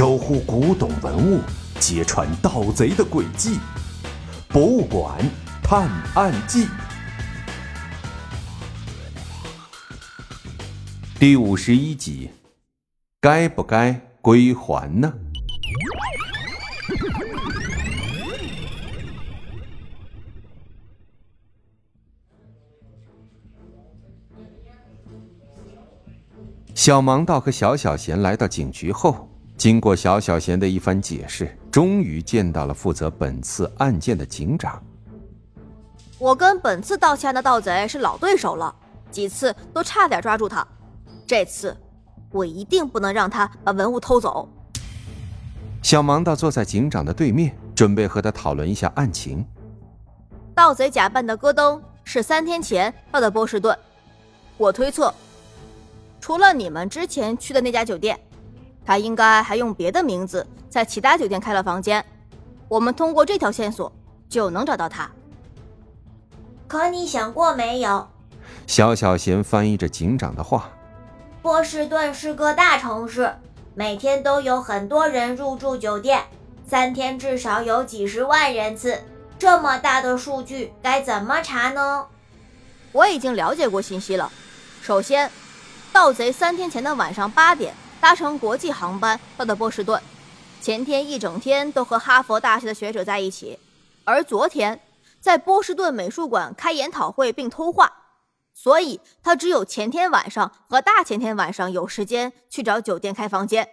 守护古董文物，揭穿盗贼的诡计，《博物馆探案记》第五十一集：该不该归还呢？小盲道和小小贤来到警局后，经过小小贤的一番解释，终于见到了负责本次案件的警长。我跟本次盗窃案的盗贼是老对手了，几次都差点抓住他。这次，我一定不能让他把文物偷走。小盲道坐在警长的对面，准备和他讨论一下案情。盗贼假扮的戈登是三天前到的波士顿，我推测。除了你们之前去的那家酒店，他应该还用别的名字在其他酒店开了房间。我们通过这条线索就能找到他。可你想过没有？小小贤翻译着警长的话：“波士顿是个大城市，每天都有很多人入住酒店，三天至少有几十万人次。这么大的数据该怎么查呢？”我已经了解过信息了。首先。盗贼三天前的晚上八点搭乘国际航班到的波士顿，前天一整天都和哈佛大学的学者在一起，而昨天在波士顿美术馆开研讨会并偷画，所以他只有前天晚上和大前天晚上有时间去找酒店开房间。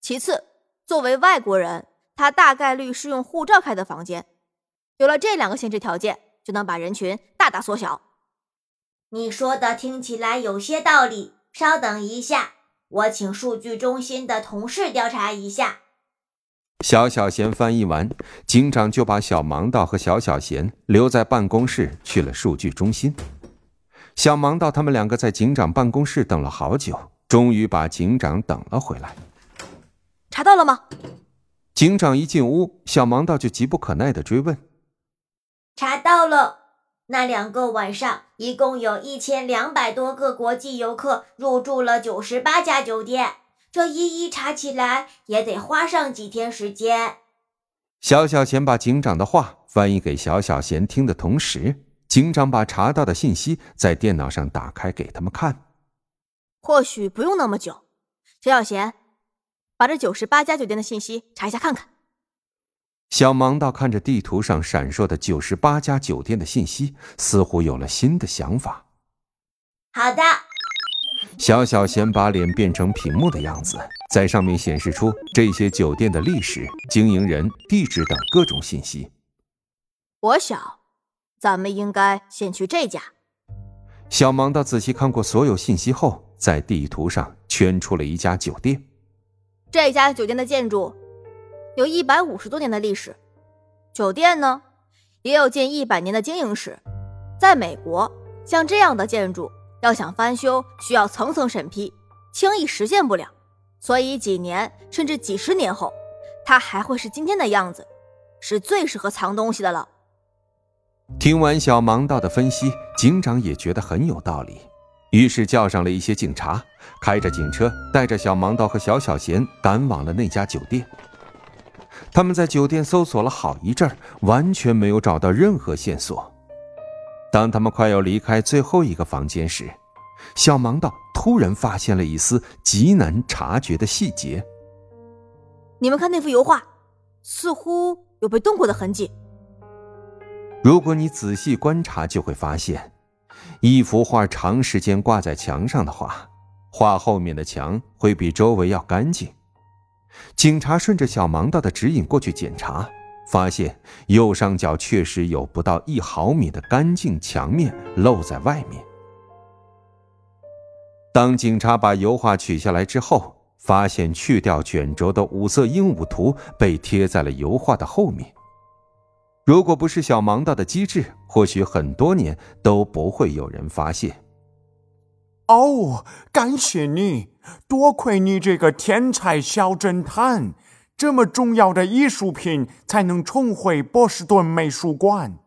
其次，作为外国人，他大概率是用护照开的房间。有了这两个限制条件，就能把人群大大缩小。你说的听起来有些道理。稍等一下，我请数据中心的同事调查一下。小小贤翻译完，警长就把小盲道和小小贤留在办公室，去了数据中心。小盲道他们两个在警长办公室等了好久，终于把警长等了回来。查到了吗？警长一进屋，小盲道就急不可耐的追问：“查到了。”那两个晚上，一共有一千两百多个国际游客入住了九十八家酒店。这一一查起来也得花上几天时间。小小贤把警长的话翻译给小小贤听的同时，警长把查到的信息在电脑上打开给他们看。或许不用那么久。小小贤，把这九十八家酒店的信息查一下看看。小盲道看着地图上闪烁的九十八家酒店的信息，似乎有了新的想法。好的，小小贤把脸变成屏幕的样子，在上面显示出这些酒店的历史、经营人、地址等各种信息。我想，咱们应该先去这家。小盲道仔细看过所有信息后，在地图上圈出了一家酒店。这家酒店的建筑。有一百五十多年的历史，酒店呢也有近一百年的经营史。在美国，像这样的建筑要想翻修，需要层层审批，轻易实现不了。所以几年甚至几十年后，它还会是今天的样子，是最适合藏东西的了。听完小盲道的分析，警长也觉得很有道理，于是叫上了一些警察，开着警车带着小盲道和小小贤赶往了那家酒店。他们在酒店搜索了好一阵，完全没有找到任何线索。当他们快要离开最后一个房间时，小盲道突然发现了一丝极难察觉的细节。你们看那幅油画，似乎有被动过的痕迹。如果你仔细观察，就会发现，一幅画长时间挂在墙上的话，画后面的墙会比周围要干净。警察顺着小盲道的指引过去检查，发现右上角确实有不到一毫米的干净墙面露在外面。当警察把油画取下来之后，发现去掉卷轴的五色鹦鹉图被贴在了油画的后面。如果不是小盲道的机智，或许很多年都不会有人发现。哦，感谢你！多亏你这个天才小侦探，这么重要的艺术品才能重回波士顿美术馆。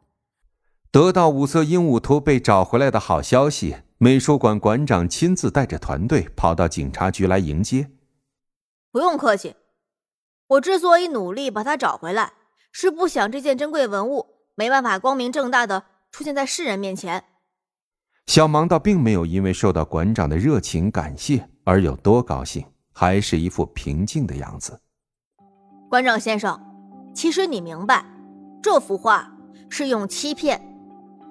得到五色鹦鹉图被找回来的好消息，美术馆馆长亲自带着团队跑到警察局来迎接。不用客气，我之所以努力把它找回来，是不想这件珍贵文物没办法光明正大的出现在世人面前。小盲道并没有因为受到馆长的热情感谢而有多高兴，还是一副平静的样子。馆长先生，其实你明白，这幅画是用欺骗，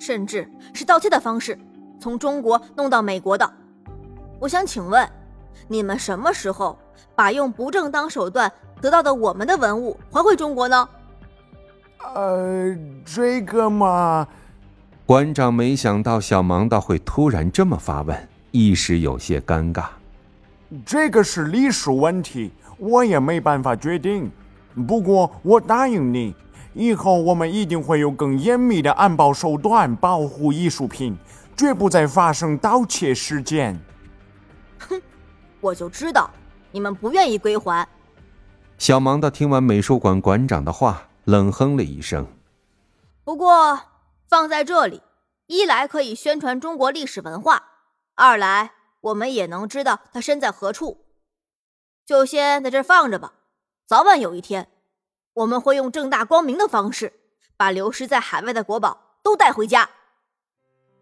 甚至是盗窃的方式。从中国弄到美国的，我想请问，你们什么时候把用不正当手段得到的我们的文物还回中国呢？呃，这个嘛，馆长没想到小盲道会突然这么发问，一时有些尴尬。这个是历史问题，我也没办法决定。不过我答应你，以后我们一定会有更严密的安保手段保护艺术品。绝不再发生盗窃事件。哼，我就知道你们不愿意归还。小盲道听完美术馆馆长的话，冷哼了一声。不过放在这里，一来可以宣传中国历史文化，二来我们也能知道他身在何处。就先在这放着吧。早晚有一天，我们会用正大光明的方式，把流失在海外的国宝都带回家。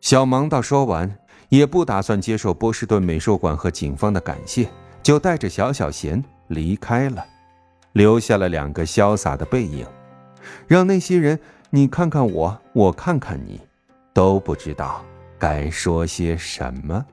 小盲道说完，也不打算接受波士顿美术馆和警方的感谢，就带着小小贤离开了，留下了两个潇洒的背影，让那些人你看看我，我看看你，都不知道该说些什么。